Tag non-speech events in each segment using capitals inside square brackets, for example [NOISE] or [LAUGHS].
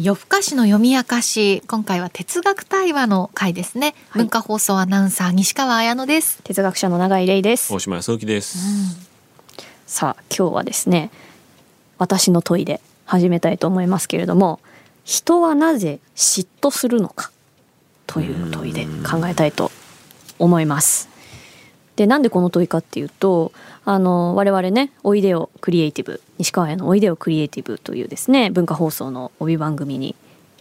夜更かしの読み明かし。今回は哲学対話の回ですね、はい。文化放送アナウンサー西川彩乃です、哲学者の永井玲です。大島康之です。さあ今日はですね私の問いで始めたいと思いますけれども人はなぜ嫉妬するのかという問いで考えたいと思いますでなんでこの問いかっていうとあの我々ね「おいでよクリエイティブ」西川屋の「おいでよクリエイティブ」というですね文化放送の帯番組に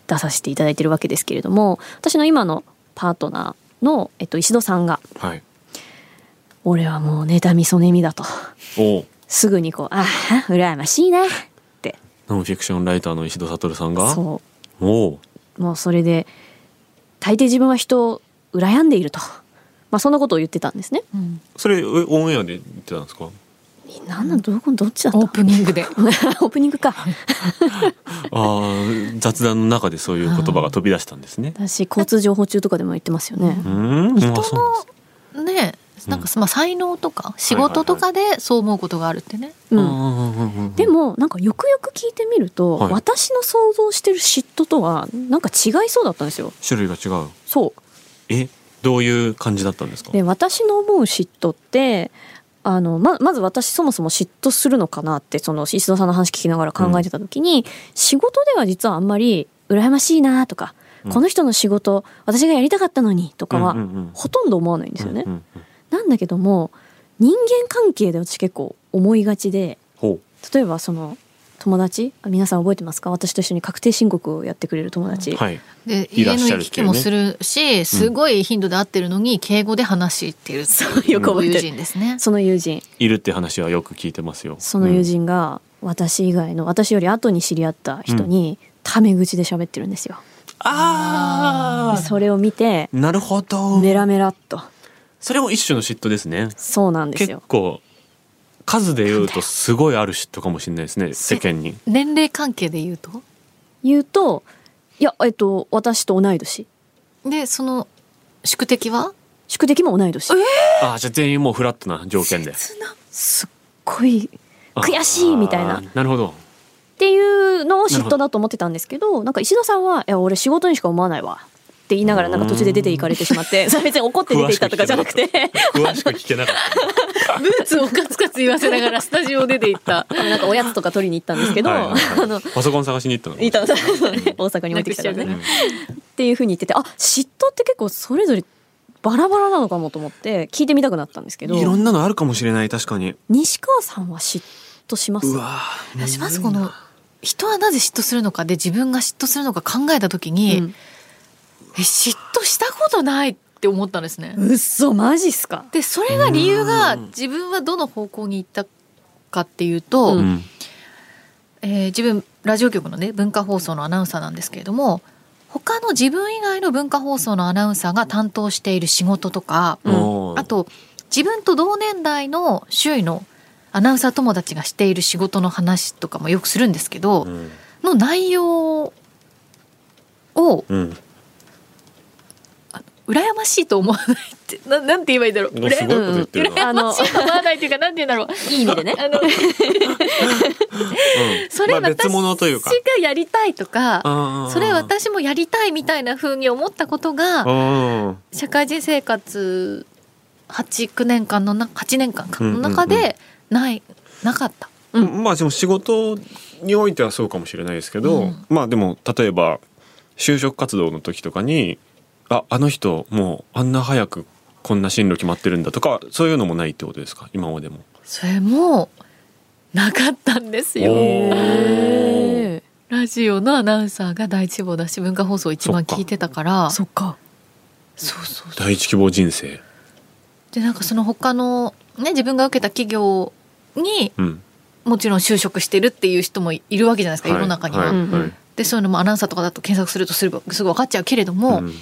出させていただいてるわけですけれども私の今のパートナーの、えっと、石戸さんがはい。「俺はもう妬みそねみだ」とおすぐにこう「ああ羨ましいな」ってノンフィクションライターの石戸悟さんが？そ。うもうそれで大抵自分は人を羨んでいると、まあ、そんなことを言ってたんですね。うんそれえオンエアで言ってたんですか？なんなんどこどっちだった？オープニングで [LAUGHS] オープニングか [LAUGHS] ああ雑談の中でそういう言葉が飛び出したんですね。私交通情報中とかでも言ってますよねう。ん。人あそうなんですねなんかまあ才能とか仕事とかでそう思うことがあるってね、うん、うんでもなんかよくよく聞いてみると、はい私の想像してる嫉妬とはなんか違いそうだったんですよ。種類が違う。そうえ？どういう感じだったんですか？で私の思う嫉妬ってあのままず私そもそも嫉妬するのかなってその石戸さんの話聞きながら考えてた時に、仕事では実はあんまり羨ましいなとか、うん。この人の仕事私がやりたかったのにとかはうんうんうん。ほとんど思わないんですよね。うんうんうん。なんだけども人間関係で私結構思いがちでほ例えばその友達？あ皆さん覚えてますか？私と一緒に確定申告をやってくれる友達、う。はい。で家の行き来もするしすごい頻度で会ってるのに敬語で話してる [LAUGHS] そうよく覚え友てる人ですねその友人いるって話はよく聞いてますよ。その友人が私以外の私より後に知り合った人にタメ口で喋ってるんですよ。ああ。それを見てなるほど。メラメラっとそれも一種の嫉妬ですね。そうなんですよ。結構数で言うとすごいある嫉妬かもしれないですね世間に。年齢関係で言うと？言うといやえっと私と同い年。でその宿敵は？宿敵も同い年。ああじゃあ全員もうフラットな条件で。すっごい悔しいみたいな。なるほど。っていうのを嫉妬だと思ってたんですけどなんか石戸さんは「いや俺仕事にしか思わないわ」って言いながらなんか途中で出て行かれてしまって [LAUGHS] それ別に怒って出て行ったとかじゃなくて。詳しく聞けなかっブーツをカツカツ言わせながらスタジオ出て行った。なんかおやつとか取りに行ったんですけど、た。はいはいはい。あのパソコン探しに行ったの。いたそう。ね大阪に持ってきたからね。なくしっていうふうに言っててあ嫉妬って結構それぞれバラバラなのかもと思って聞いてみたくなったんですけど。いろんなのあるかもしれない確かに。西川さんは嫉妬します？うわー私まずこの人はなぜ嫉妬するのかで自分が嫉妬するのか考えた時に、うんえ嫉妬したことないって思ったんですね。うっそマジっすか？でそれが理由がうん自分はどの方向に行ったかっていうと、ううん。えー自分ラジオ局のね文化放送のアナウンサーなんですけれども他の自分以外の文化放送のアナウンサーが担当している仕事とか、うんあと自分と同年代の周囲のアナウンサー友達がしている仕事の話とかもよくするんですけど、うんの内容をうん。羨ましいと思わないって [LAUGHS] ななんて言えばいいんだろう。すごいこと言ってるな。羨ましい。と思わないっていうかなんて言うんだろう。いい意味でね。あのうん。それ私。がやりたいとかあーそれ私もやりたいみたいな風に思ったことがうん社会人生活89年間のな8年間かうんうんうん。の中でないなかった。うん。まあでも仕事においてはそうかもしれないですけど、うん。まあでも例えば就職活動の時とかにああの人もうあんな早くこんな進路決まってるんだとかそういうのもないってことですか？今までも。それもなかったんですよ。ラジオのアナウンサーが第一志望だし文化放送一番聞いてたからーそっかそうそうそう第一希望人生。でなんかその他のね自分が受けた企業にうん。もちろん就職してるっていう人もいるわけじゃないですか、はい世の中には。はいはいでそういうのもアナウンサーとかだと検索するとすぐすぐ分かっちゃうけれども、うん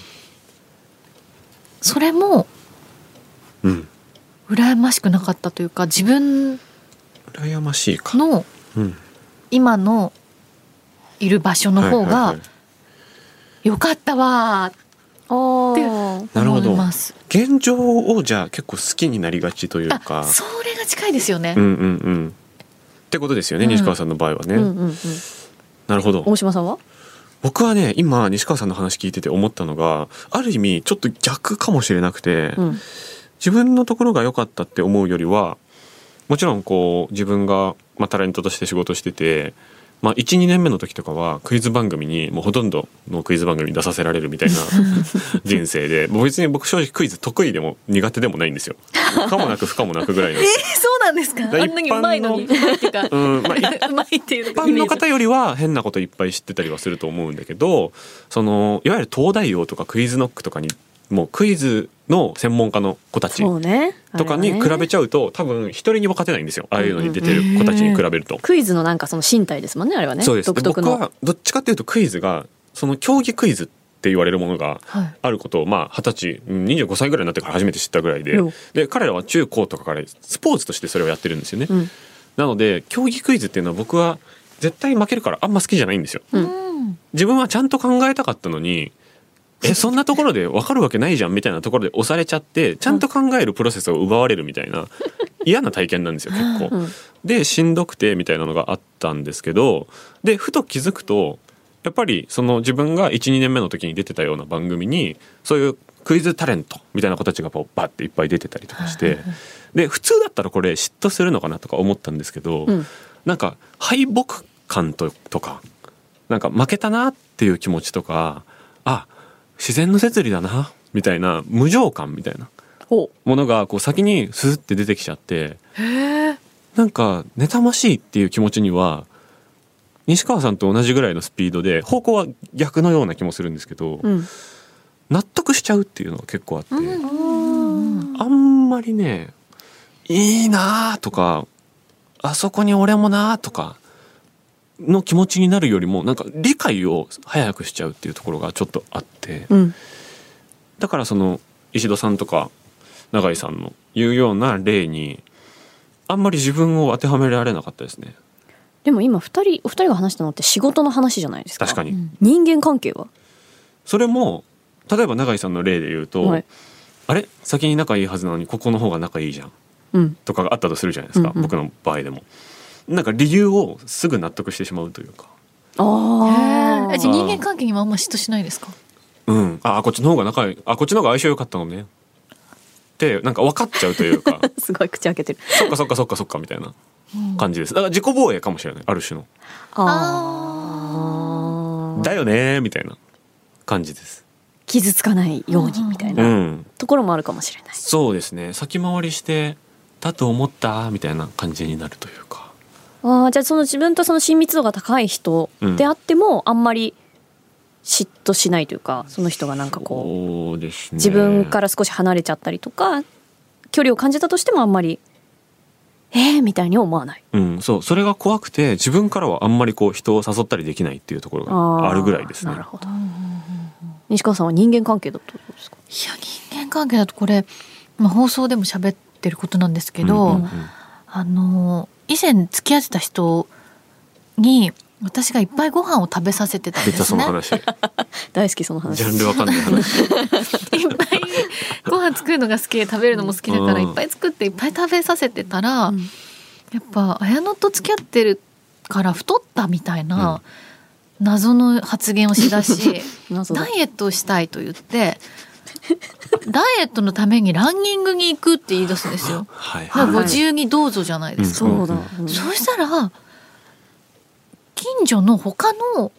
それもうん。羨ましくなかったというか自分羨ましいか。のうん。今のいる場所の方がはいはいはい良かったわあーーなるほど思います。現状をじゃあ結構好きになりがちというあか。それが近いですよね。うんうんうん。ってことですよね、うん西川さんの場合はね。うんうんうんなるほど。大島さんは？僕はね今西川さんの話聞いてて思ったのがある意味ちょっと逆かもしれなくて、うん。自分のところが良かったって思うよりはもちろんこう自分が、まあ、タレントとして仕事してて、まあ、12年目の時とかはクイズ番組にもうほとんどのクイズ番組に出させられるみたいな [LAUGHS] 人生で別に僕正直クイズ得意でも苦手でもないんですよ。可もなく不可もなくぐらいの。そうなんですか？だあんなにうまいのに [LAUGHS] うんまあい [LAUGHS] うまいっていう一般の方よりは変なこといっぱい知ってたりはすると思うんだけどそのいわゆる東大王とかクイズノックとかにもうクイズの専門家の子たちとかに比べちちゃうと多分一人にも勝てないんですよ。ああいうのに出てる子たちに比べると。クイズのなんかその身体ですもんねあれはね。そうです。僕はどっちかっていうとクイズがその競技クイズって言われるものがはい。あることをまあ二十歳うん25歳ぐらいになってから初めて知ったぐらいでうん。で彼らは中高とかからスポーツとしてそれをやってるんですよね。うん。なので競技クイズっていうのは僕は絶対負けるからあんま好きじゃないんですよ。ううんん。自分はちゃんと考えたかったのにえそんなところで分かるわけないじゃんみたいなところで押されちゃってちゃんと考えるプロセスを奪われるみたいな [LAUGHS] 嫌な体験なんですよ結構。うんでしんどくてみたいなのがあったんですけどでふと気づくとやっぱりその自分が12年目の時に出てたような番組にそういうクイズタレントみたいな子たちがこうバッていっぱい出てたりとかしてで普通だったらこれ嫉妬するのかなとか思ったんですけど、うん。なんか敗北感ととかなんか負けたなっていう気持ちとかあ自然の摂理だなみたいな無情感みたいな。ほものがこう先にスーって出てきちゃって。なんか妬ましいっていう気持ちには西川さんと同じぐらいのスピードで方向は逆のような気もするんですけど、ううん。納得しちゃうっていうのが結構あって、うん。あんまりねいいなあとかあそこに俺もなあとかの気持ちになるよりもなんか理解を早くしちゃうっていうところがちょっとあってうん。だからその石戸さんとか永井さんの言うような例にあんまり自分を当てはめられなかったですね。でも今二人お二人が話したのって仕事の話じゃないですか。確かに、うん。人間関係は？それも例えば永井さんの例で言うと、はい。あれ？先に仲いいはずなのにここの方が仲いいじゃん。うん。とかがあったとするじゃないですか、うんうん。僕の場合でもなんか理由をすぐ納得してしまうというか。ああへえじゃあ人間関係にもあんま嫉妬しないですか？うん。あこっちの方が仲いい。あこっちの方が相性良かったのね。ってなんか分かっちゃうというか。[LAUGHS] すごい口開けてる。そっかそっかそっかそっかみたいな感じです。だから自己防衛かもしれない。ある種の。ああだよねみたいな感じです。傷つかないようにみたいうなん。ところもあるかもしれない。そうですね。先回りしてだと思ったみたいな感じになるというかああじゃあその自分とその親密度が高い人であっても、あんまり嫉妬しないというかその人がなんかこうね。自分から少し離れちゃったりとか距離を感じたとしてもあんまりえー、みたいに思わない。うん、そう。それが怖くて自分からはあんまりこう人を誘ったりできないっていうところがあるぐらいですね。なるほど。西川さんは人間関係だったんですか？いや人間関係だとこれ、まあ、放送でも喋ってることなんですけど、うんうんうん。あの以前付き合ってた人に私がいっぱいご飯を食べさせてたんですね。その話。ジ [LAUGHS] 大好きその話。ャンルわかんない話。[LAUGHS] いっぱいご飯作るのが好きで食べるのも好きだからうん。いっぱい作っていっぱい食べさせてたら、うん。やっぱ綾乃と付き合ってるから太ったみたいな謎の発言をしだし、[LAUGHS] ダイエットをしたいと言ってダイエットのためにランニングに行くって言い出すんですよ。はいご自由にどうぞじゃないですか。うんそうだ、うんそうしたら近所の他の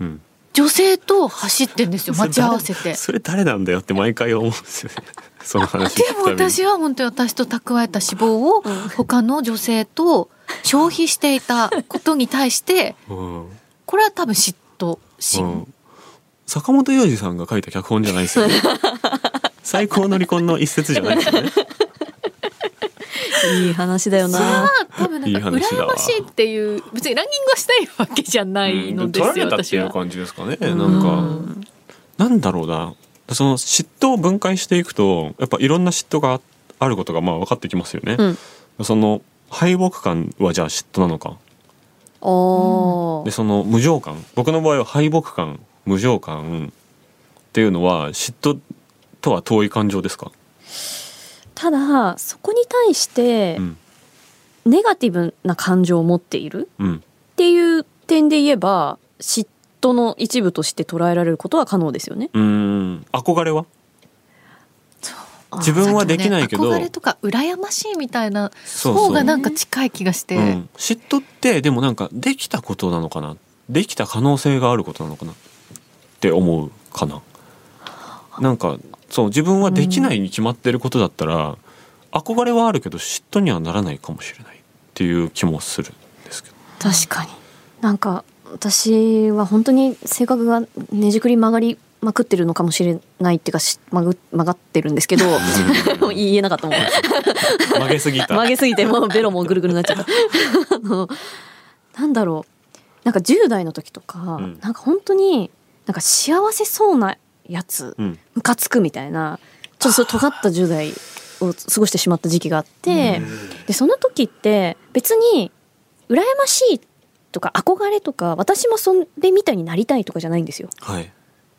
うん。女性と走ってんですよ待ち合わせて。それ誰なんだよって毎回思うんですよね。[LAUGHS] その話でも私は本当に私と蓄えた脂肪を他の女性と消費していたことに対してうん。これは多分嫉妬う心、ん坂本雄二さんが書いた脚本じゃないですよね。[LAUGHS] 最高の離婚の一節じゃないですよね。[LAUGHS] いい話だよそれはな多分なんかいい話だわ。羨ましいっていう別にランニングはしたいわけじゃないのですよ、取られたって。いう感じですかねうなんか。なんだろうな。その嫉妬を分解していくとやっぱいろんな嫉妬があることがまあ分かってきますよね、うん。その敗北感はじゃあ嫉妬なのか。でその無情感。僕の場合は敗北感無情感っていうのは嫉妬とは遠い感情ですか、ただそこに対してうん。ネガティブな感情を持っているうん。っていう点で言えば嫉妬の一部として捉えられることは可能ですよね。うん。憧れは？自分はできないけど、憧れとか羨ましいみたいな方がなんか近い気がして、うん、嫉妬ってでもなんかできたことなのかな？できた可能性があることなのかな？って思うかな。なんかそう自分はできないに決まってることだったら、憧れはあるけど嫉妬にはならないかもしれないっていう気もするんですけど。確かに。なんか私は本当に性格がねじくり曲がりまくってるのかもしれないっていうかし曲ぐ曲がってるんですけど [LAUGHS] 言えなかったもん。曲げすぎた。曲げすぎてもうベロもぐるぐるになっちゃった。[LAUGHS] あのなんだろう。なんか10代の時とか、ん。なんか本当になんか幸せそうなやつうん。ムカつくみたいなちょっとそう尖った10代を過ごしてしまった時期があって、でその時って別に羨ましいとか憧れとか私もそれみたいになりたいとかじゃないんですよ。はい。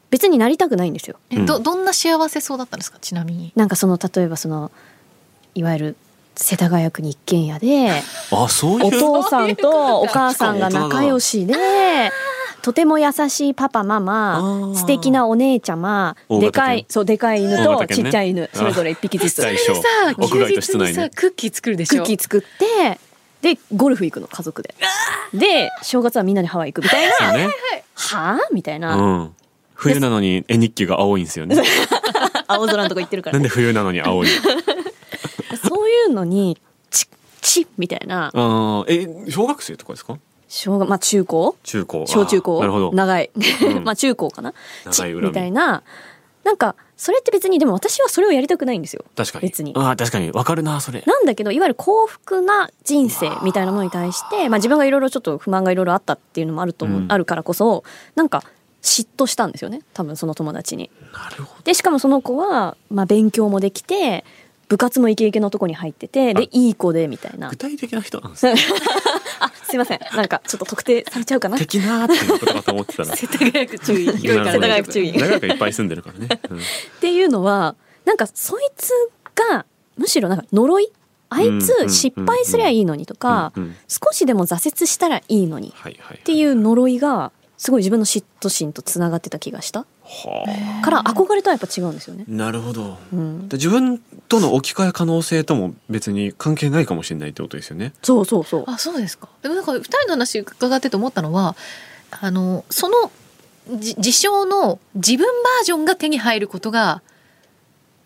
別になりたくないんですよ。えどどんな幸せそうだったんですか？ちなみに。なんかその例えばそのいわゆる世田谷区に一軒家であそういう？お父さんとお母さんが仲良しでとても優しいパパマあマー。素敵なお姉ちゃまでかいそうでかい犬とちっちゃい犬それぞれ一匹ずつ。最初さ屋外と室内ね。クッキー作るでしょ？クッキー作ってでゴルフ行くの家族で。で正月はみんなでハワイ行くみたいな。はあみたいな、うん、冬なのに絵日記が青いんですよね。[LAUGHS] 青空のとこ行ってるから、なんね、で冬なのに青いそういうのにチッチッみたいな。あー。え小学生とかですか？小学まあ中高？中高。小中高？なるほど。長い、うん。[LAUGHS] まあ中高かな？長い恨み。みたいな。なんかそれって別にでも私はそれをやりたくないんですよ。確かに。別に。あー確かに。わかるなそれ。なんだけどいわゆる幸福な人生みたいなものに対して、まあ、自分がいろいろちょっと不満がいろいろあったっていうのもあると思う、うん。あるからこそなんか嫉妬したんですよね。多分その友達に。なるほど。でしかもその子は、まあ、勉強もできて部活もイケイケのとこに入っててあでいい子でみたいな。具。体的な人なんですね [LAUGHS] あ [LAUGHS] すいません。なんかちょっと特定されちゃうかな。的なーっていうことかと思ってたら [LAUGHS] 世田谷区注意。広いから世田谷区注意。世田谷区いっぱい住んでるからね、う [LAUGHS] んっていうのはなんかそいつがむしろなんか呪い？あいつ失敗すりゃいいのにとか、少しでも挫折したらいいのにっていう呪いがすごい自分の嫉妬心とつながってた気がした。はから憧れとはやっぱ違うんですよね。あ。なるほど。うん、で自分との置き換え可能性とも別に関係ないかもしれないってことですよね。そうそうそう。あそうですか。でもなんか二人の話伺ってて思ったのはあのそのじ事象の自分バージョンが手に入ることが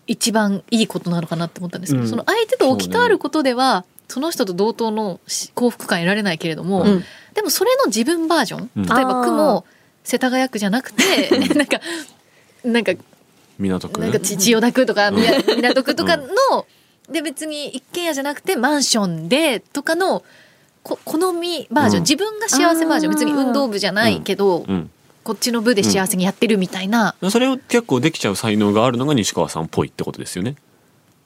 一番いいことなのかなって思ったんですけど、うん。その相手と置き換わることではその人と同等のし幸福感得られないけれども、うんでもそれの自分バージョン、うん。例えば区も世田谷区じゃなくて [LAUGHS] なんかなんか港区？なんか千千代田区とかみな港区とかの、で別に一軒家じゃなくてマンションでとかのこ好みバージョン、うん。自分が幸せバージョン。別に運動部じゃないけど、うん。こっちの部で幸せにやってるみたいな、それを結構できちゃう才能があるのが西川さんっぽいってことですよね。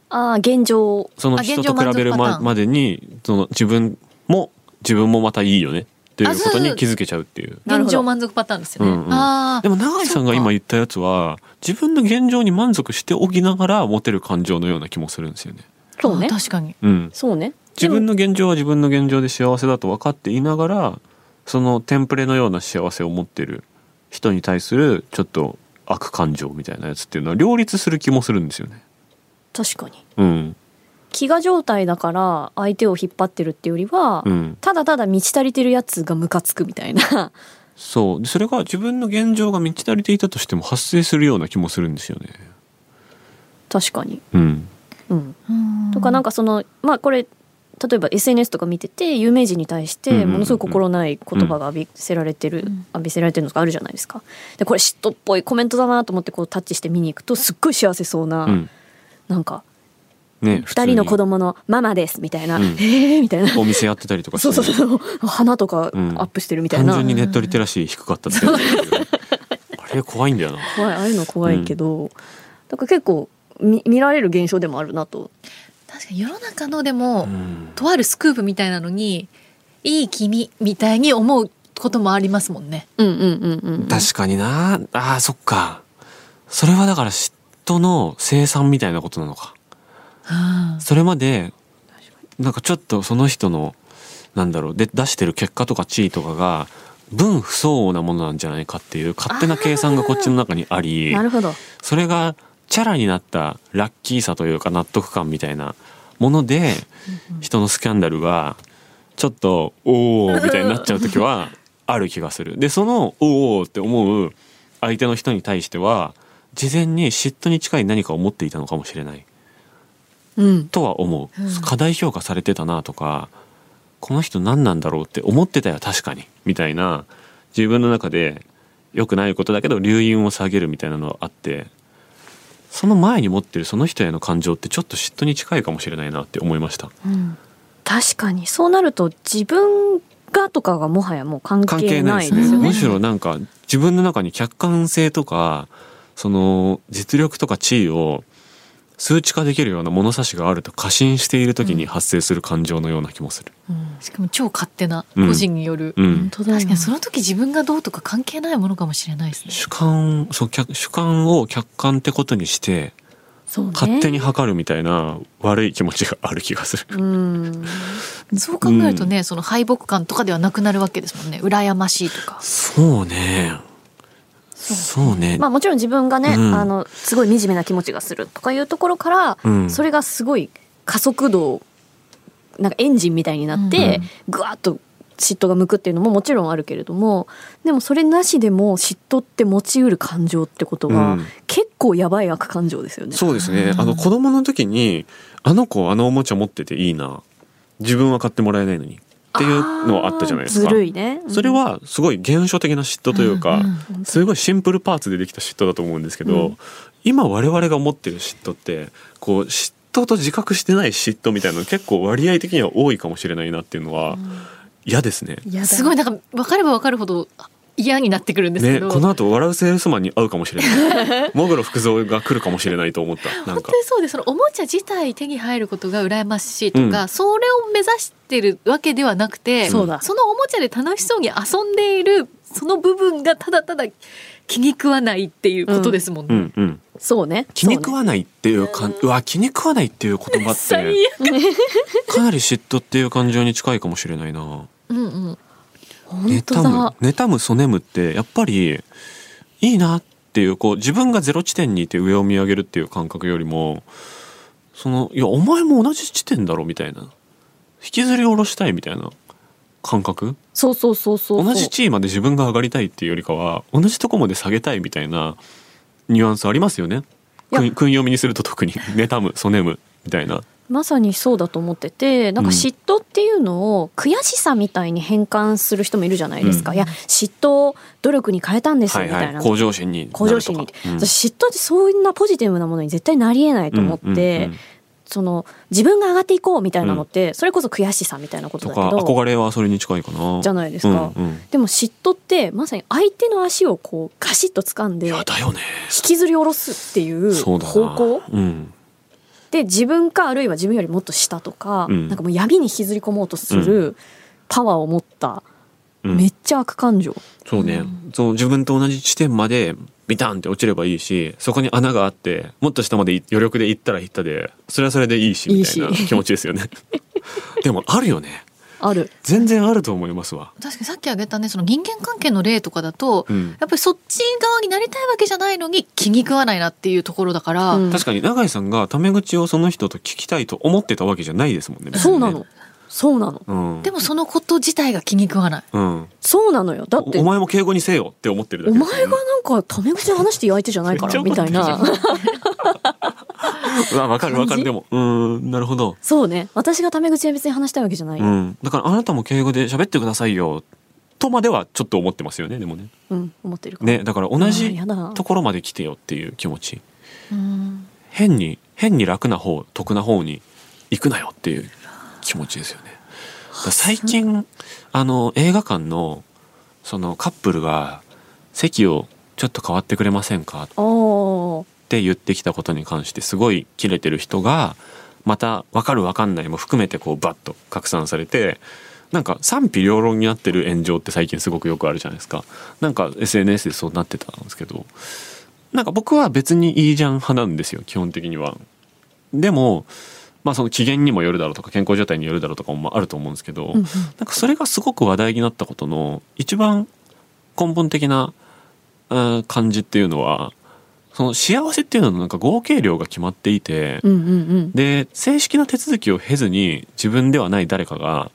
ああ現状。そのあ人と比べるまでにその自分も自分もまたいいよね。っていうことに気づけちゃうっていう。現状満足パターンですよね。うんうん。ああでも永井さんが今言ったやつは自分の現状に満足しておきながら持てる感情のような気もするんですよね。そうね。あ確かに。うん、そうね。自分の現状は自分の現状で幸せだと分かっていながらそのテンプレのような幸せを持ってる人に対するちょっと悪感情みたいなやつっていうのは両立する気もするんですよね。確かに。うん、飢餓状態だから相手を引っ張ってるっていうよりは、うん、ただただ満ち足りてるやつがムカつくみたいな。そう。でそれが自分の現状が満ち足りていたとしても発生するような気もするんですよね。確かに。うん、うん、うん。とかなんかそのまあこれ例えば SNS とか見てて有名人に対してものすごい心ない言葉が浴びせられてる、うん。浴びせられてるのがあるじゃないですか。でこれ嫉妬っぽいコメントだなと思ってこうタッチして見に行くとすっごい幸せそうな、うん。なんかね、二人の子普供のママですみたいな、うん。えーみたいな。お店やってたりとかしてそうそうそう。花とかアうんップしてるみたいな、単純にネットリテラシー低かったっあれ怖いんだよな。怖い。ああいうの怖いけど、だから結構見見られる現象でもあるなと。確かに世の中のでも、うん。とあるスクープみたいなのにいい君みたいに思うこともありますもんね。うんうんうんうん確かにな。あーそっか。それはだから嫉妬の生産みたいなことなのか。はあそれまでなんかちょっとその人のなんだろうで出してる結果とか地位とかが分不相応なものなんじゃないかっていう勝手な計算がこっちの中にありなるほど。それがチャラになったラッキーさというか納得感みたいなもので人のスキャンダルがちょっと「おお」みたいになっちゃう時は [LAUGHS] ある気がする。でその「おお」って思う相手の人に対しては事前に嫉妬に近い何かを持っていたのかもしれない。うんとは思う、うん。過大評価されてたなとかこの人何なんだろうって思ってたよ確かに。みたいな自分の中で良くないことだけど留飲を下げるみたいなのがあってその前に持ってるその人への感情ってちょっと嫉妬に近いかもしれないなって思いました。うん。確かに。そうなると自分がとかがもはやもう関関係ないいでですよね。すね。むしろなんか自分の中に客観性とかその実力とか地位を数値化できるような物差しがあると過信している時に発生する感情のような気もする。しかも超勝手な個人による、うん。本当だよ確かにその時自分がどうとか関係ないものかもしれないですね。主観そう客主観を客観ってことにしてそうね。勝手に測るみたいな悪い気持ちがある気がする。うん。そう考えるとね、その敗北感とかではなくなるわけですもんね。羨ましいとか。そうね。そうね。まあもちろん自分がね、うんあのすごい惨めな気持ちがするとかいうところから、うんそれがすごい加速度なんかエンジンみたいになって、ぐわっと嫉妬が向くっていうのももちろんあるけれどもでもそれなしでも嫉妬って持ちうる感情ってことは、うん結構やばい悪感情ですよね。そうですね。あの子供の時にあの子あのおもちゃ持ってていいな。自分は買ってもらえないのにっていうのはあったじゃないですか。ずるいね。うんそれはすごい原初的な嫉妬というか、うんうんすごいシンプルパーツでできた嫉妬だと思うんですけど、うん今我々が持ってる嫉妬ってこう嫉妬と自覚してない嫉妬みたいなの結構割合的には多いかもしれないなっていうのは嫌ですね。すごいなんか分かれば分かるほど嫌になってくるんですけど、ねこの後笑うセールスマンに会うかもしれない。[LAUGHS] モグロ福蔵が来るかもしれないと思った。なんか本当にそうでそのおもちゃ自体手に入ることが羨ましいとか、うんそれを目指してるわけではなくてそうだのおもちゃで楽しそうに遊んでいるその部分がただただ気に食わないっていうことですもんね。うんうん。そうね。気に食わないっていうかん、うわ気に食わないっていう言葉っ [LAUGHS] 最て悪かなり嫉妬っていう感情に近いかもしれないな。うんうん妬むだ。妬むそねむってやっぱりいいなっていうこう自分がゼロ地点にいて上を見上げるっていう感覚よりもそのいやお前も同じ地点だろみたいな。引きずり下ろしたいみたいな感覚？そうそうそうそう。同じ地位まで自分が上がりたいっていうよりかは同じとこまで下げたいみたいなニュアンスありますよね。訓読みにすると特に。妬むそねむみたいなまさにそうだと思っててなんか嫉妬っていうのを悔しさみたいに変換する人もいるじゃないですか、うん。いや嫉妬を努力に変えたんですはいみたいな、はい向上心に向上心に、うん。私嫉妬ってそんなポジティブなものに絶対なりえないと思って、うんうんうん。その自分が上がっていこうみたいなのって、それこそ悔しさみたいなことだけど憧れはそれに近いかな。じゃないですか、うんうん。でも嫉妬ってまさに相手の足をこうガシッと掴んでい引きずり下ろすっていうそうだな。方向うんで自分かあるいは自分よりもっと下とか、うん。なんかもう闇に引きずり込もうとするパワーを持った、うん。めっちゃ悪感情。そうね、そう自分と同じ地点までビタンって落ちればいいしそこに穴があってもっと下まで余力で行ったら行ったでそれはそれでいいしみたいな気持ちですよね。[LAUGHS] でもあるよねある。全然あると思いますわ。確かにさっき挙げたねその人間関係の例とかだと、うん。やっぱりそっち側になりたいわけじゃないのに気に食わないなっていうところだから、うん。確かに永井さんがタメ口をその人と聞きたいと思ってたわけじゃないですもんねね。そうなの。そうなの。うん、でもそのこと自体が気に食わない。うん、そうなのよ。だって。おお前も敬語にせよって思ってるだおけですよ。ね前がなんかタメ口で話していい相手じゃないからみたいな [LAUGHS] わわかるわかる。でも。うんなるほど。そうね。私がタメ口で別に話したいわけじゃない、ううん。ん、だからあなたも敬語で喋ってくださいよ。とまではちょっと思ってますよねでもね。思ってるかねだから同あじところまで来てよっていう気持ち。うん。変に変に楽な方得な方に行くなよっていう気持ちですよね。最近あの映画館のそのカップルが席をちょっと変わってくれませんか？おーって言ってきたことに関してすごいキレてる人がまた分かる分かんないも含めてこうバッと拡散されてなんか賛否両論になってる炎上って最近すごくよくあるじゃないですか。なんか SNS でそうなってたんですけどなんか僕は別にいいじゃん派なんですよ基本的には。でもまあその機嫌にもよるだろうとか健康状態によるだろうとかもあると思うんですけど、うんうん。なんかそれがすごく話題になったことの一番根本的なうん感じっていうのはその幸せっていうののなんか合計量が決まっていて、うんうんうん。で正式な手続きを経ずに自分ではない誰かが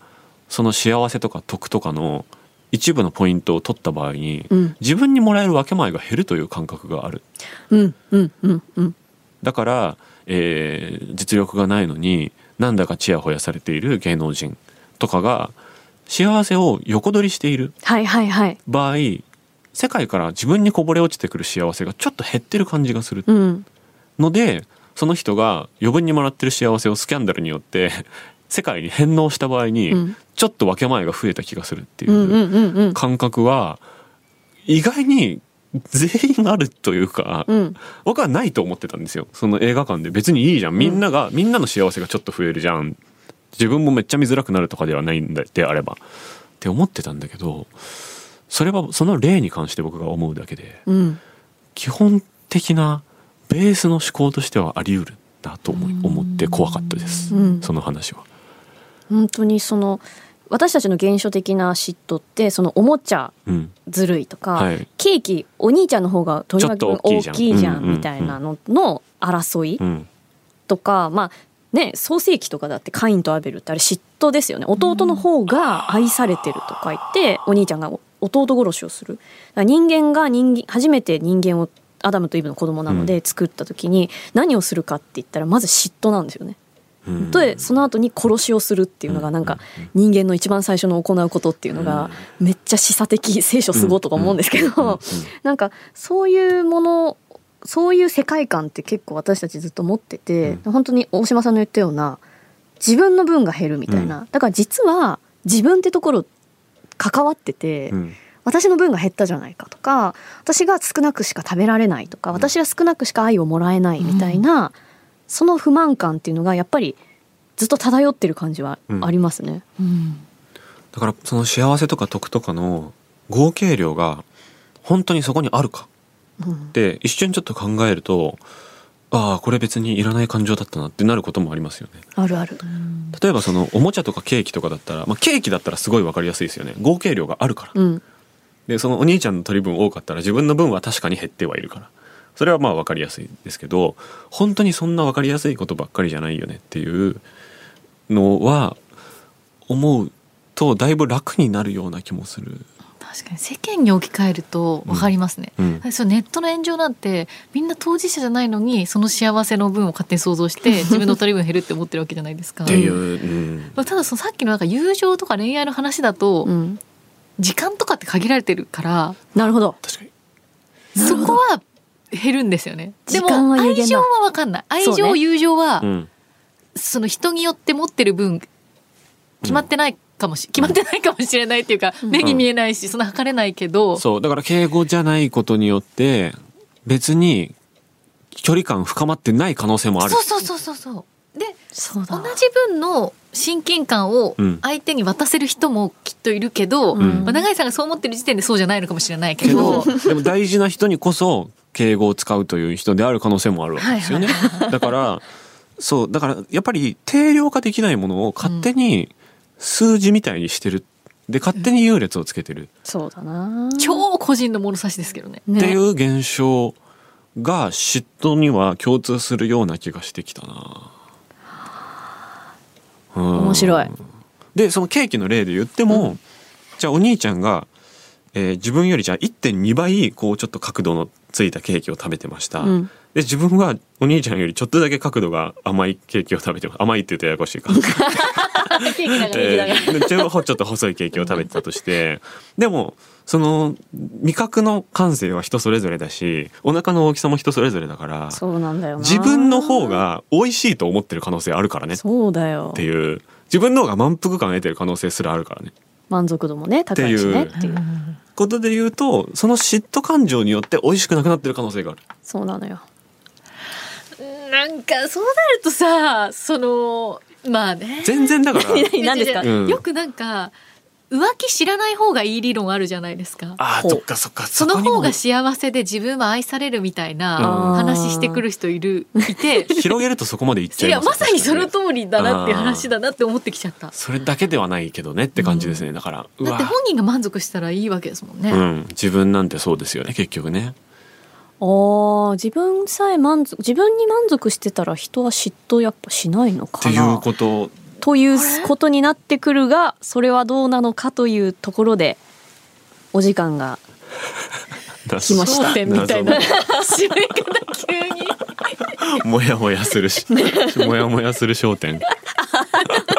その幸せとか得とかの一部のポイントを取った場合に、うん。自分にもらえる分け前が減るという感覚がある。うんうんうんうん。だから、えー実力がないのになんだかちやほやされている芸能人とかが幸せを横取りしているはいはいはい。場合世界から自分にこぼれ落ちてくる幸せがちょっと減ってる感じがする。うん。のでその人が余分にもらってる幸せをスキャンダルによって [LAUGHS] 世界に返納した場合に、うん。ちょっと分け前が増えた気がするっていう感覚は意外に全員あるというか、うん。僕はないと思ってたんですよ。その映画館で。別にいいじゃん。みんなが、みんなの幸せがちょっと増えるじゃん。自分もめっちゃ見づらくなるとかではないんだであれば。って思ってたんだけどそれはその例に関して僕が思うだけでうん。基本的なベースの思考としてはあり得るなと思い思って怖かったです、うん。その話は。本当にその私たちの原初的な嫉妬ってそのおもちゃうん。ずるいとか、はい。ケーキお兄ちゃんの方がとりわけ大きいじゃんみたいなのの争いうん。とか、まあね創世記とかだってカインとアベルってあれ嫉妬ですよね。弟の方が愛されてるとか言ってお兄ちゃんが弟殺しをする。人間が人間初めて人間をアダムとイブの子供なので作った時に何をするかって言ったらまず嫉妬なんですよね。うん。でその後に殺しをするっていうのがなんか人間の一番最初の行うことっていうのがめっちゃ示唆的聖書すごいとか思うんですけど [LAUGHS] なんかそういうものそういう世界観って結構私たちずっと持ってて本当に大島さんの言ったような自分の分が減るみたいな。だから実は自分ってところ関わっててうん。私の分が減ったじゃないかとか私が少なくしか食べられないとか私は少なくしか愛をもらえないみたいな、その不満感っていうのがやっぱりずっと漂ってる感じはありますね。うん。だからその幸せとか得とかの合計量が本当にそこにあるかうん。って一瞬ちょっと考えるとああこれ別にいらない感情だったなってなることもありますよね。あるある。例えばそのおもちゃとかケーキとかだったら、まあ、ケーキだったらすごいわかりやすいですよね合計量があるから。うんでそのお兄ちゃんの取り分多かったら自分の分は確かに減ってはいるからそれはまあ分かりやすいですけど本当にそんな分かりやすいことばっかりじゃないよねっていうのは思うとだいぶ楽になるような気もする。確かに世間に置き換えると分かりますね、うん。そうネットの炎上なんてみんな当事者じゃないのにその幸せの分を勝手に想像して [LAUGHS] 自分の取り分減るって思ってるわけじゃないですか。っていう、うん。ただそのさっきのなんか友情とか恋愛の話だと、うん。時間とかって限られてるからなるほど。確かに。そこは減るんですよね。でも愛情は分かんない。愛情、ね友情は、うん。その人によって持ってる分決まってないかもし、決まってないかもしれないっていうか、目に見えないしそんな測れないけど、そう。だから敬語じゃないことによって別に距離感深まってない可能性もある。そうそうそうそうそう。でそうだ。同。じ分の親近感をうん。相手に渡せる人もきっといるけど、うん。まあ、永井さんがそう思ってる時点でそうじゃないのかもしれないけけどどでも大事な人にこそ敬語を使うという人である可能性もあるわけですよね。だからそう。だからやっぱり定量化できないものを勝手に数字みたいにしてる。で勝手に優劣をつけてる。そうだな。超個人の物差しですけどね。ね。っていう現象が嫉妬には共通するような気がしてきたな。うん。面白い。でそのケーキの例で言っても、じゃあお兄ちゃんが、えー自分よりじゃあ1.2倍こうちょっと角度のついたケーキを食べてました、うん。で自分はお兄ちゃんよりちょっとだけ角度が甘いケーキを食べてます。甘いって言うとややこしいか [LAUGHS] ケーキだからちょっと細いケーキを食べてたとしてでもその味覚の感性は人それぞれだしお腹の大きさも人それぞれだからそうなんだよな。自分の方が美味しいと思ってる可能性あるからねっそうだよて。いう自分の方が満腹感を得てる可能性すらあるからね満足度もね高いしねっていう。ことで言うとその嫉妬感情によって美味しくなくなってる可能性があるそうなのよ。なんかそうなるとさそのまあね。全然だから。[LAUGHS] 何何ですか？うん。よくなんか浮気知らない方がいい理論あるじゃないですか。あそっかそっか。その方が幸せで自分は愛されるみたいなうん。話してくる人いるいて。[LAUGHS] 広げるとそこまでいっちゃいます。いやまさにその通りだなって話だなって思ってきちゃった。それだけではないけどねって感じですね、だからだって本人が満足したらいいわけですもんね。うん。自分なんてそうですよね結局ねあー自分さえ満足自分に満足してたら人は嫉妬やっぱしないのっていうかなこと。ということになってくるがそれはどうなのかというところでお時間が来ました。みたいな謎締め方急に。の。もやもやするし。もやもやする焦点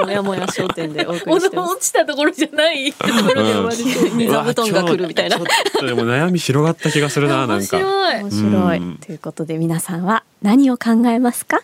もやもや商店でお送り物してます。落ちたところじゃない。ところで終わ座布団が来るみたいな。でも悩み広がった気がするななんか。面白い。面。白い。うん。ということで皆さんは何を考えますか？